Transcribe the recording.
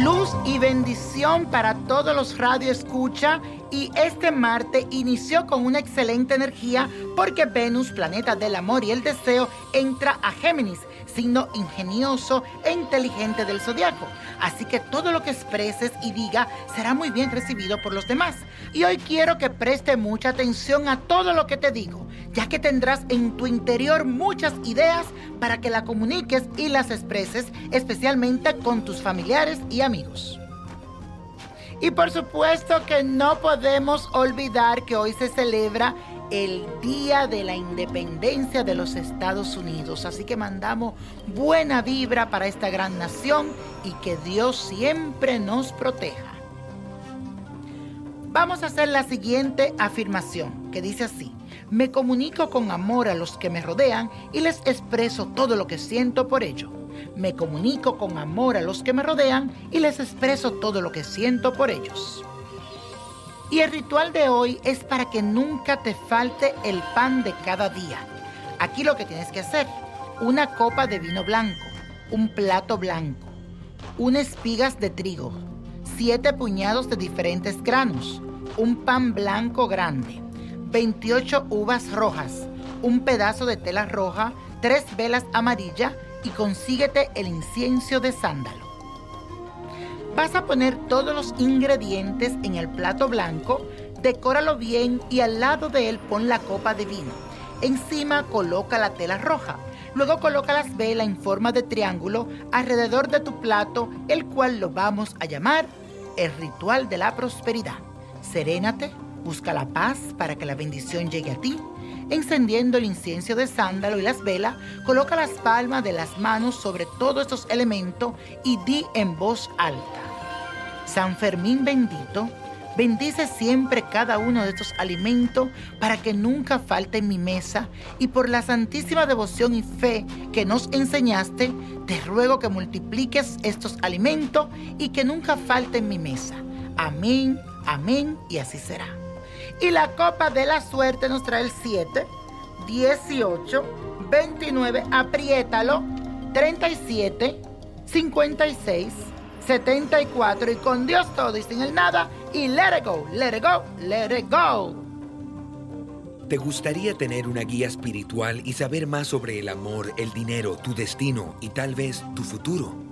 Luz y bendición para todos los Radio Escucha. Y este martes inició con una excelente energía porque Venus, planeta del amor y el deseo, entra a Géminis signo ingenioso e inteligente del zodiaco. Así que todo lo que expreses y diga será muy bien recibido por los demás. Y hoy quiero que preste mucha atención a todo lo que te digo, ya que tendrás en tu interior muchas ideas para que la comuniques y las expreses, especialmente con tus familiares y amigos. Y por supuesto que no podemos olvidar que hoy se celebra el Día de la Independencia de los Estados Unidos. Así que mandamos buena vibra para esta gran nación y que Dios siempre nos proteja. Vamos a hacer la siguiente afirmación que dice así. Me comunico con amor a los que me rodean y les expreso todo lo que siento por ello. Me comunico con amor a los que me rodean y les expreso todo lo que siento por ellos. Y el ritual de hoy es para que nunca te falte el pan de cada día. Aquí lo que tienes que hacer, una copa de vino blanco, un plato blanco, unas espigas de trigo, siete puñados de diferentes granos, un pan blanco grande, 28 uvas rojas, un pedazo de tela roja, tres velas amarillas y consíguete el incienso de sándalo. Vas a poner todos los ingredientes en el plato blanco, decóralo bien y al lado de él pon la copa de vino. Encima coloca la tela roja. Luego coloca las velas en forma de triángulo alrededor de tu plato, el cual lo vamos a llamar el ritual de la prosperidad. Serénate, Busca la paz para que la bendición llegue a ti. Encendiendo el incienso de sándalo y las velas, coloca las palmas de las manos sobre todos estos elementos y di en voz alta. San Fermín bendito, bendice siempre cada uno de estos alimentos para que nunca falte en mi mesa y por la santísima devoción y fe que nos enseñaste, te ruego que multipliques estos alimentos y que nunca falte en mi mesa. Amén, amén y así será. Y la copa de la suerte nos trae el 7, 18, 29, apriétalo, 37, 56, 74 y con Dios todo y sin el nada y let it go, let it go, let it go. ¿Te gustaría tener una guía espiritual y saber más sobre el amor, el dinero, tu destino y tal vez tu futuro?